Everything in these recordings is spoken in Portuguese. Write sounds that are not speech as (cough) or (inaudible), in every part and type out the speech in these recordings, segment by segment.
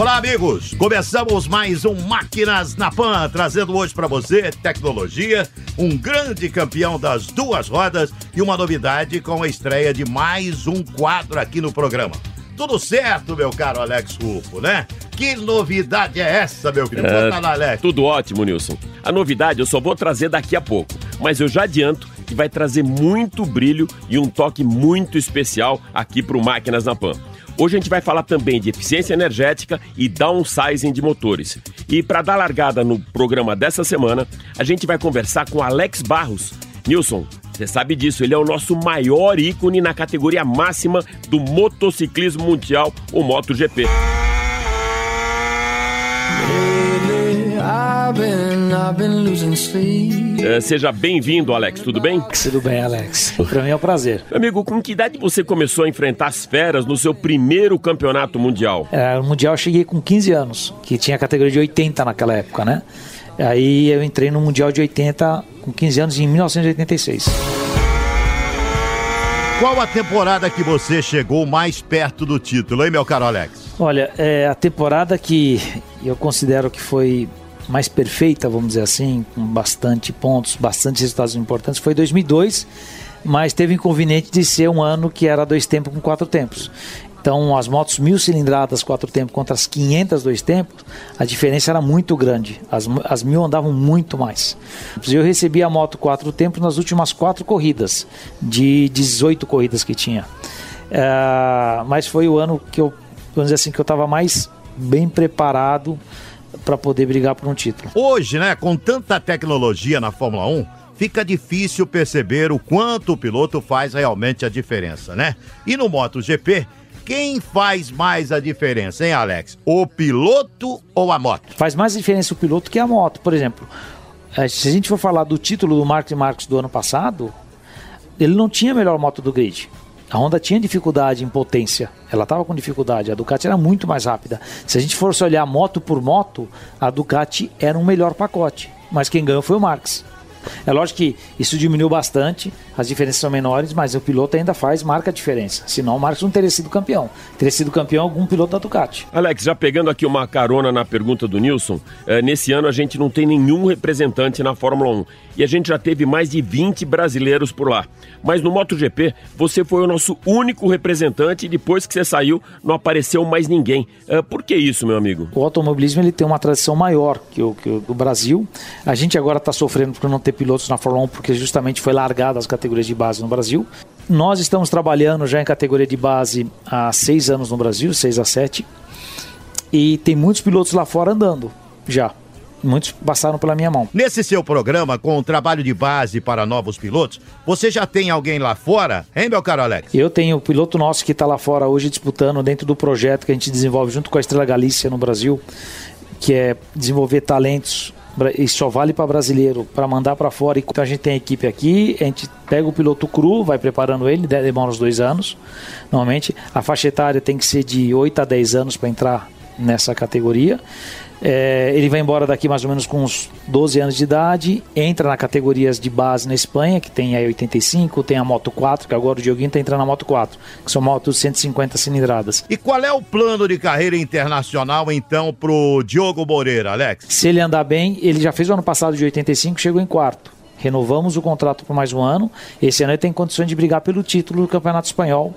Olá, amigos! Começamos mais um Máquinas na Pan, trazendo hoje para você tecnologia, um grande campeão das duas rodas e uma novidade com a estreia de mais um quadro aqui no programa. Tudo certo, meu caro Alex Rufo, né? Que novidade é essa, meu querido? É, Alex. Tudo ótimo, Nilson. A novidade eu só vou trazer daqui a pouco, mas eu já adianto que vai trazer muito brilho e um toque muito especial aqui para o Máquinas na Pan. Hoje a gente vai falar também de eficiência energética e downsizing de motores. E para dar largada no programa dessa semana, a gente vai conversar com Alex Barros. Nilson, você sabe disso, ele é o nosso maior ícone na categoria máxima do motociclismo mundial, o MotoGP. É, seja bem-vindo, Alex, tudo bem? Tudo bem, Alex. Para mim é um prazer. Amigo, com que idade você começou a enfrentar as feras no seu primeiro campeonato mundial? É, o mundial eu cheguei com 15 anos, que tinha a categoria de 80 naquela época, né? Aí eu entrei no mundial de 80 com 15 anos em 1986. Qual a temporada que você chegou mais perto do título, hein, meu caro Alex? Olha, é a temporada que eu considero que foi mais perfeita, vamos dizer assim, com bastante pontos, bastante resultados importantes, foi 2002, mas teve inconveniente de ser um ano que era dois tempos com quatro tempos. Então, as motos mil cilindradas quatro tempos contra as 500 dois tempos, a diferença era muito grande. As, as mil andavam muito mais. Eu recebi a moto quatro tempos nas últimas quatro corridas, de 18 corridas que tinha. Uh, mas foi o ano que eu, vamos dizer assim, que eu estava mais bem preparado para poder brigar por um título. Hoje, né, com tanta tecnologia na Fórmula 1, fica difícil perceber o quanto o piloto faz realmente a diferença, né? E no MotoGP, quem faz mais a diferença, hein, Alex? O piloto ou a moto? Faz mais diferença o piloto que a moto. Por exemplo, eh, se a gente for falar do título do Marcos Marques do ano passado, ele não tinha a melhor moto do grid. A Honda tinha dificuldade em potência, ela estava com dificuldade. A Ducati era muito mais rápida. Se a gente fosse olhar moto por moto, a Ducati era um melhor pacote. Mas quem ganhou foi o Marx. É lógico que isso diminuiu bastante, as diferenças são menores, mas o piloto ainda faz, marca a diferença. Senão o Marcos não teria sido campeão. Teria sido campeão algum piloto da Ducati. Alex, já pegando aqui uma carona na pergunta do Nilson, é, nesse ano a gente não tem nenhum representante na Fórmula 1 e a gente já teve mais de 20 brasileiros por lá. Mas no MotoGP, você foi o nosso único representante e depois que você saiu, não apareceu mais ninguém. É, por que isso, meu amigo? O automobilismo ele tem uma tradição maior que o, que o do Brasil. A gente agora está sofrendo por não ter pilotos na Fórmula 1 porque justamente foi largada as categorias de base no Brasil. Nós estamos trabalhando já em categoria de base há seis anos no Brasil, seis a sete, e tem muitos pilotos lá fora andando já. Muitos passaram pela minha mão. Nesse seu programa, com o trabalho de base para novos pilotos, você já tem alguém lá fora, hein, meu caro Alex? Eu tenho o piloto nosso que está lá fora hoje disputando dentro do projeto que a gente desenvolve junto com a Estrela Galícia no Brasil, que é desenvolver talentos e só vale para brasileiro para mandar para fora. Então a gente tem a equipe aqui, a gente pega o piloto cru, vai preparando ele, demora uns dois anos. Normalmente a faixa etária tem que ser de 8 a 10 anos para entrar nessa categoria. É, ele vai embora daqui mais ou menos com uns 12 anos de idade, entra na categorias de base na Espanha, que tem a 85, tem a Moto 4, que agora o Dioguinho está entrando na Moto 4, que são motos 150 cilindradas. E qual é o plano de carreira internacional, então, pro Diogo Moreira, Alex? Se ele andar bem, ele já fez o ano passado de 85, chegou em quarto. Renovamos o contrato por mais um ano. Esse ano ele tem condições de brigar pelo título do Campeonato Espanhol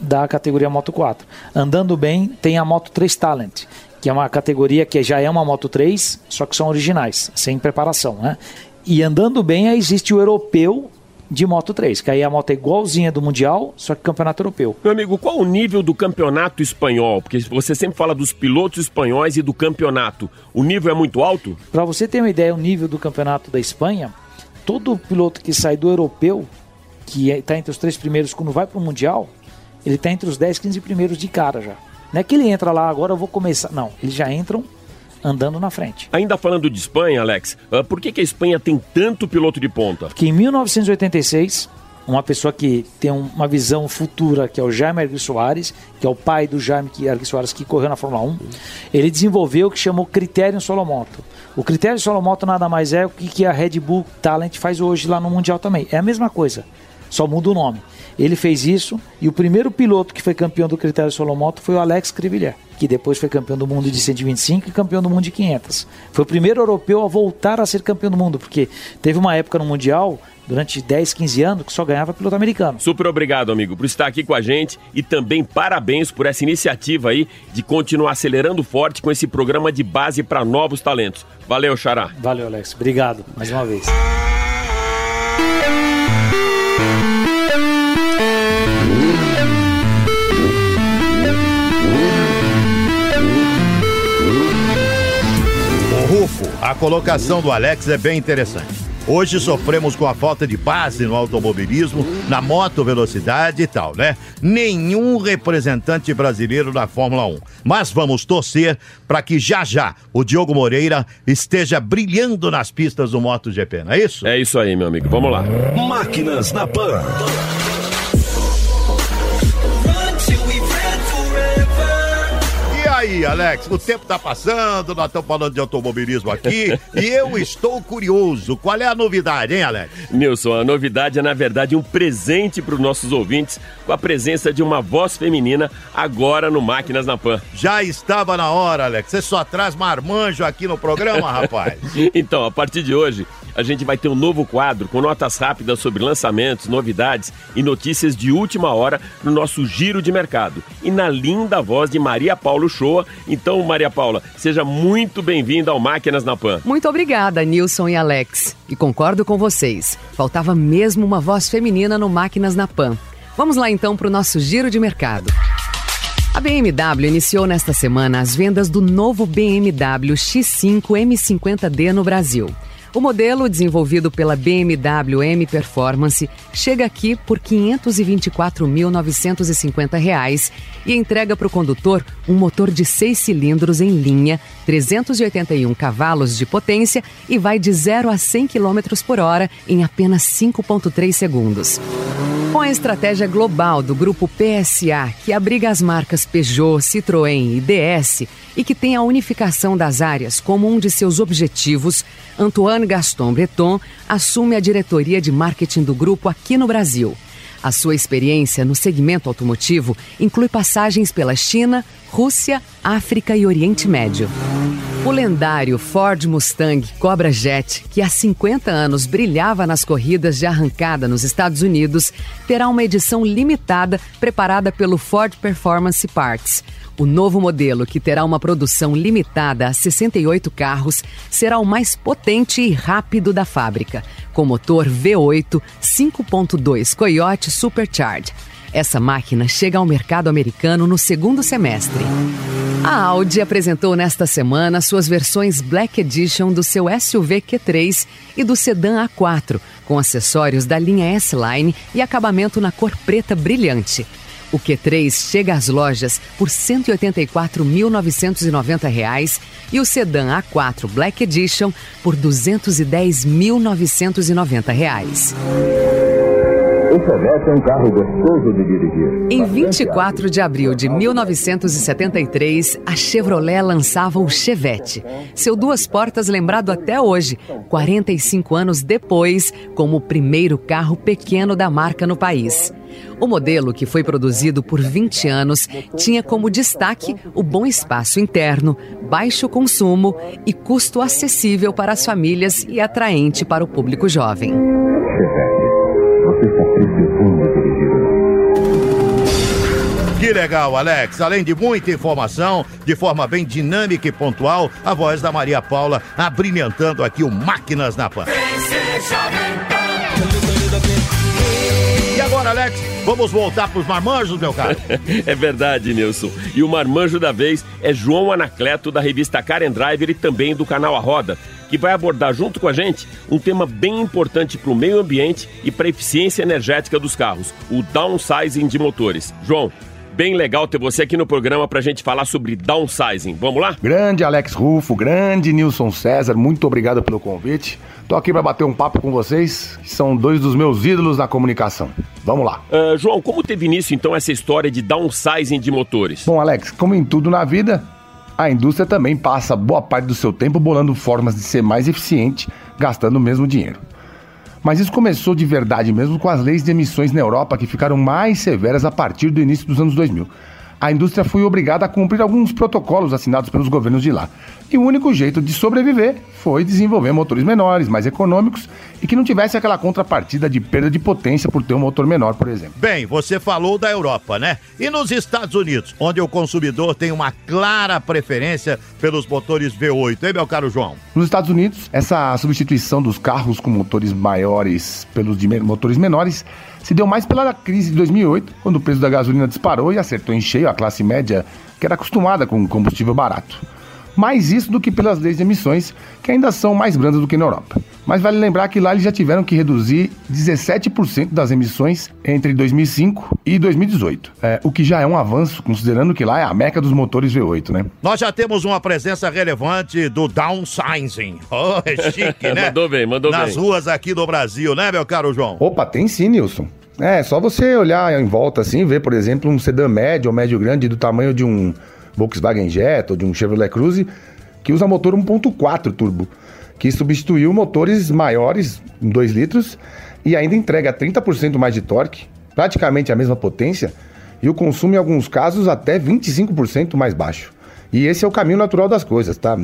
da categoria Moto 4. Andando bem, tem a Moto 3 Talent, que é uma categoria que já é uma Moto 3, só que são originais, sem preparação, né? E andando bem, aí existe o europeu de Moto 3, que aí a moto é igualzinha do Mundial, só que campeonato europeu. Meu amigo, qual o nível do campeonato espanhol? Porque você sempre fala dos pilotos espanhóis e do campeonato. O nível é muito alto? Para você ter uma ideia, o nível do campeonato da Espanha, todo piloto que sai do europeu, que está entre os três primeiros quando vai para o Mundial, ele está entre os 10, 15 primeiros de cara já. Não é que ele entra lá, agora eu vou começar. Não, eles já entram andando na frente. Ainda falando de Espanha, Alex, uh, por que, que a Espanha tem tanto piloto de ponta? Que em 1986 uma pessoa que tem uma visão futura, que é o Jaime Argues Soares, que é o pai do Jaime Argues Soares que correu na Fórmula 1, ele desenvolveu o que chamou Critério Solomoto. O Critério Solomoto nada mais é o que a Red Bull Talent faz hoje lá no Mundial também. É a mesma coisa, só muda o nome. Ele fez isso e o primeiro piloto que foi campeão do Critério Solomoto foi o Alex Cribillet, que depois foi campeão do mundo de 125 e campeão do mundo de 500. Foi o primeiro europeu a voltar a ser campeão do mundo, porque teve uma época no Mundial durante 10, 15 anos que só ganhava piloto americano. Super obrigado, amigo, por estar aqui com a gente e também parabéns por essa iniciativa aí de continuar acelerando forte com esse programa de base para novos talentos. Valeu, Xará. Valeu, Alex. Obrigado mais uma vez. A colocação do Alex é bem interessante. Hoje sofremos com a falta de base no automobilismo, na moto velocidade e tal, né? Nenhum representante brasileiro na Fórmula 1. Mas vamos torcer para que já já o Diogo Moreira esteja brilhando nas pistas do MotoGP, não é isso? É isso aí, meu amigo. Vamos lá. Máquinas na Pan. Aí, Alex, o tempo tá passando, nós estamos falando de automobilismo aqui (laughs) e eu estou curioso. Qual é a novidade, hein, Alex? Nilson, a novidade é, na verdade, um presente para os nossos ouvintes com a presença de uma voz feminina agora no Máquinas na Pan. Já estava na hora, Alex. Você só traz marmanjo aqui no programa, (laughs) rapaz. então, a partir de hoje, a gente vai ter um novo quadro com notas rápidas sobre lançamentos, novidades e notícias de última hora no nosso giro de mercado. E na linda voz de Maria Paulo Shoa. Então, Maria Paula, seja muito bem-vinda ao Máquinas na Pan. Muito obrigada, Nilson e Alex. E concordo com vocês. Faltava mesmo uma voz feminina no Máquinas na Pan. Vamos lá então para o nosso giro de mercado. A BMW iniciou nesta semana as vendas do novo BMW X5 M50D no Brasil. O modelo, desenvolvido pela BMW M Performance, chega aqui por R$ 524.950 e entrega para o condutor um motor de seis cilindros em linha, 381 cavalos de potência e vai de 0 a 100 km por hora em apenas 5,3 segundos. Com a estratégia global do grupo PSA, que abriga as marcas Peugeot, Citroën e DS e que tem a unificação das áreas como um de seus objetivos, Antoine Gaston Breton assume a diretoria de marketing do grupo aqui no Brasil. A sua experiência no segmento automotivo inclui passagens pela China, Rússia, África e Oriente Médio. O lendário Ford Mustang Cobra Jet, que há 50 anos brilhava nas corridas de arrancada nos Estados Unidos, terá uma edição limitada preparada pelo Ford Performance Parts. O novo modelo, que terá uma produção limitada a 68 carros, será o mais potente e rápido da fábrica, com motor V8 5.2 Coyote Supercharged. Essa máquina chega ao mercado americano no segundo semestre. A Audi apresentou nesta semana suas versões Black Edition do seu SUV Q3 e do sedã A4, com acessórios da linha S-Line e acabamento na cor preta brilhante. O Q3 chega às lojas por R$ 184.990 e o sedã A4 Black Edition por R$ 210.990. O Chevette é um carro gostoso de dirigir. Em 24 de abril de 1973, a Chevrolet lançava o Chevette. Seu duas portas lembrado até hoje, 45 anos depois, como o primeiro carro pequeno da marca no país. O modelo, que foi produzido por 20 anos, tinha como destaque o bom espaço interno, baixo consumo e custo acessível para as famílias e atraente para o público jovem. Precisando dirigir. Que legal, Alex. Além de muita informação, de forma bem dinâmica e pontual, a voz da Maria Paula abrilhantando aqui o Máquinas na Pan. E agora, Alex, vamos voltar para os marmanjos, meu caro? (laughs) é verdade, Nilson. E o marmanjo da vez é João Anacleto, da revista Karen Driver e também do canal A Roda, que vai abordar junto com a gente um tema bem importante para o meio ambiente e para a eficiência energética dos carros, o downsizing de motores. João, bem legal ter você aqui no programa pra gente falar sobre downsizing. Vamos lá? Grande Alex Rufo, grande Nilson César, muito obrigado pelo convite. Tô aqui para bater um papo com vocês, que são dois dos meus ídolos na comunicação. Vamos lá. Uh, João, como teve início então essa história de downsizing de motores? Bom, Alex, como em tudo na vida, a indústria também passa boa parte do seu tempo bolando formas de ser mais eficiente, gastando o mesmo dinheiro. Mas isso começou de verdade mesmo com as leis de emissões na Europa que ficaram mais severas a partir do início dos anos 2000 a indústria foi obrigada a cumprir alguns protocolos assinados pelos governos de lá. E o único jeito de sobreviver foi desenvolver motores menores, mais econômicos e que não tivesse aquela contrapartida de perda de potência por ter um motor menor, por exemplo. Bem, você falou da Europa, né? E nos Estados Unidos, onde o consumidor tem uma clara preferência pelos motores V8, hein, meu caro João? Nos Estados Unidos, essa substituição dos carros com motores maiores pelos de motores menores se deu mais pela crise de 2008, quando o preço da gasolina disparou e acertou em cheio a classe média, que era acostumada com combustível barato. Mais isso do que pelas leis de emissões, que ainda são mais brandas do que na Europa. Mas vale lembrar que lá eles já tiveram que reduzir 17% das emissões entre 2005 e 2018. É, o que já é um avanço, considerando que lá é a meca dos motores V8, né? Nós já temos uma presença relevante do downsizing. (laughs) Oh, é chique, né? (laughs) mandou bem, mandou Nas bem. Nas ruas aqui do Brasil, né, meu caro João? Opa, tem sim, Nilson. É, só você olhar em volta assim, ver, por exemplo, um sedã médio ou médio grande do tamanho de um Volkswagen Jetta ou de um Chevrolet Cruze que usa motor 1.4 turbo, que substituiu motores maiores, 2 litros, e ainda entrega 30% mais de torque, praticamente a mesma potência, e o consumo em alguns casos até 25% mais baixo. E esse é o caminho natural das coisas, tá?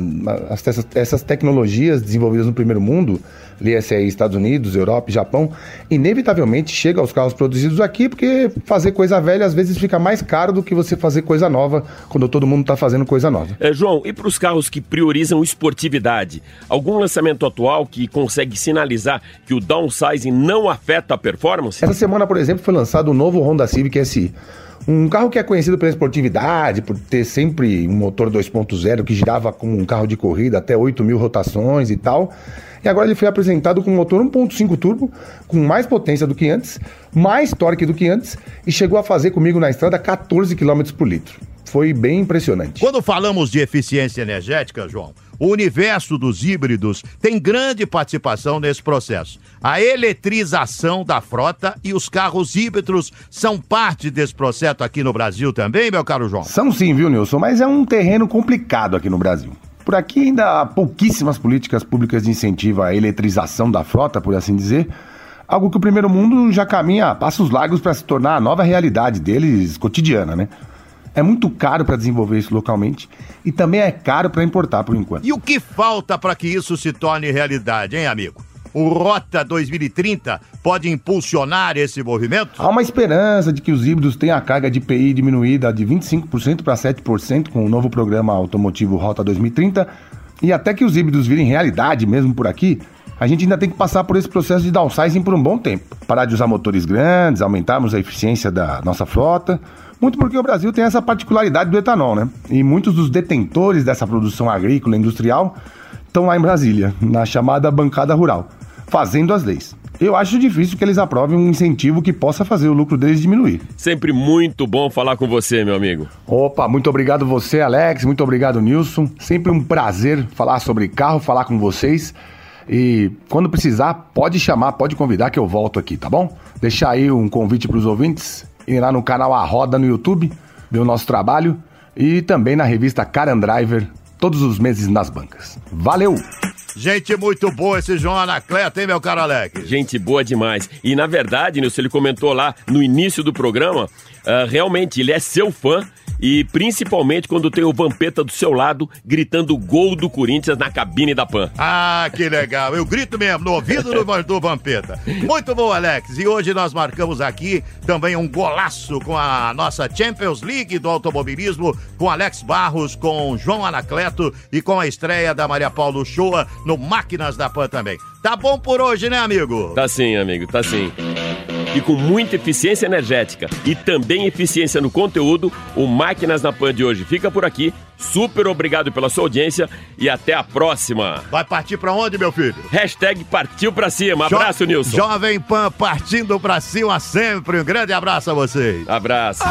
Essas, essas tecnologias desenvolvidas no primeiro mundo, lê-se aí Estados Unidos, Europa e Japão, inevitavelmente chega aos carros produzidos aqui, porque fazer coisa velha às vezes fica mais caro do que você fazer coisa nova, quando todo mundo está fazendo coisa nova. É, João, e para os carros que priorizam esportividade, algum lançamento atual que consegue sinalizar que o downsizing não afeta a performance? Essa semana, por exemplo, foi lançado o novo Honda Civic SI. Um carro que é conhecido pela esportividade, por ter sempre um motor 2.0 que girava como um carro de corrida até 8 mil rotações e tal. E agora ele foi apresentado com um motor 1.5 turbo, com mais potência do que antes, mais torque do que antes e chegou a fazer comigo na estrada 14 km por litro. Foi bem impressionante. Quando falamos de eficiência energética, João, o universo dos híbridos tem grande participação nesse processo. A eletrização da frota e os carros híbridos são parte desse processo aqui no Brasil também, meu caro João? São sim, viu, Nilson? Mas é um terreno complicado aqui no Brasil. Por aqui ainda há pouquíssimas políticas públicas de incentivo à eletrização da frota, por assim dizer. Algo que o primeiro mundo já caminha a passos largos para se tornar a nova realidade deles cotidiana, né? É muito caro para desenvolver isso localmente e também é caro para importar por enquanto. E o que falta para que isso se torne realidade, hein, amigo? O Rota 2030 pode impulsionar esse movimento? Há uma esperança de que os híbridos tenham a carga de IPI diminuída de 25% para 7% com o novo programa automotivo Rota 2030 e até que os híbridos virem realidade mesmo por aqui, a gente ainda tem que passar por esse processo de downsizing por um bom tempo. Parar de usar motores grandes, aumentarmos a eficiência da nossa frota, muito porque o Brasil tem essa particularidade do etanol, né? E muitos dos detentores dessa produção agrícola e industrial estão lá em Brasília, na chamada bancada rural, fazendo as leis. Eu acho difícil que eles aprovem um incentivo que possa fazer o lucro deles diminuir. Sempre muito bom falar com você, meu amigo. Opa, muito obrigado você, Alex. Muito obrigado, Nilson. Sempre um prazer falar sobre carro, falar com vocês. E quando precisar, pode chamar, pode convidar que eu volto aqui, tá bom? Deixar aí um convite para os ouvintes ir lá no canal A Roda no YouTube, ver o nosso trabalho e também na revista Car and Driver, todos os meses nas bancas. Valeu! Gente muito boa esse João Anacleto, hein, meu caro Alex? Gente boa demais. E na verdade, Nilson, ele comentou lá no início do programa, uh, realmente ele é seu fã e principalmente quando tem o Vampeta do seu lado gritando gol do Corinthians na cabine da PAN. Ah, que legal. Eu grito mesmo no ouvido do, do Vampeta. Muito bom, Alex. E hoje nós marcamos aqui também um golaço com a nossa Champions League do automobilismo, com Alex Barros, com João Anacleto e com a estreia da Maria Paulo Shoa no Máquinas da PAN também. Tá bom por hoje, né, amigo? Tá sim, amigo, tá sim. E com muita eficiência energética e também eficiência no conteúdo, o Máquinas na Pan de hoje fica por aqui. Super obrigado pela sua audiência e até a próxima. Vai partir pra onde, meu filho? Hashtag partiu pra cima. Abraço, Jo- Nilson. Jovem Pan partindo pra cima sempre. Um grande abraço a vocês. Abraço.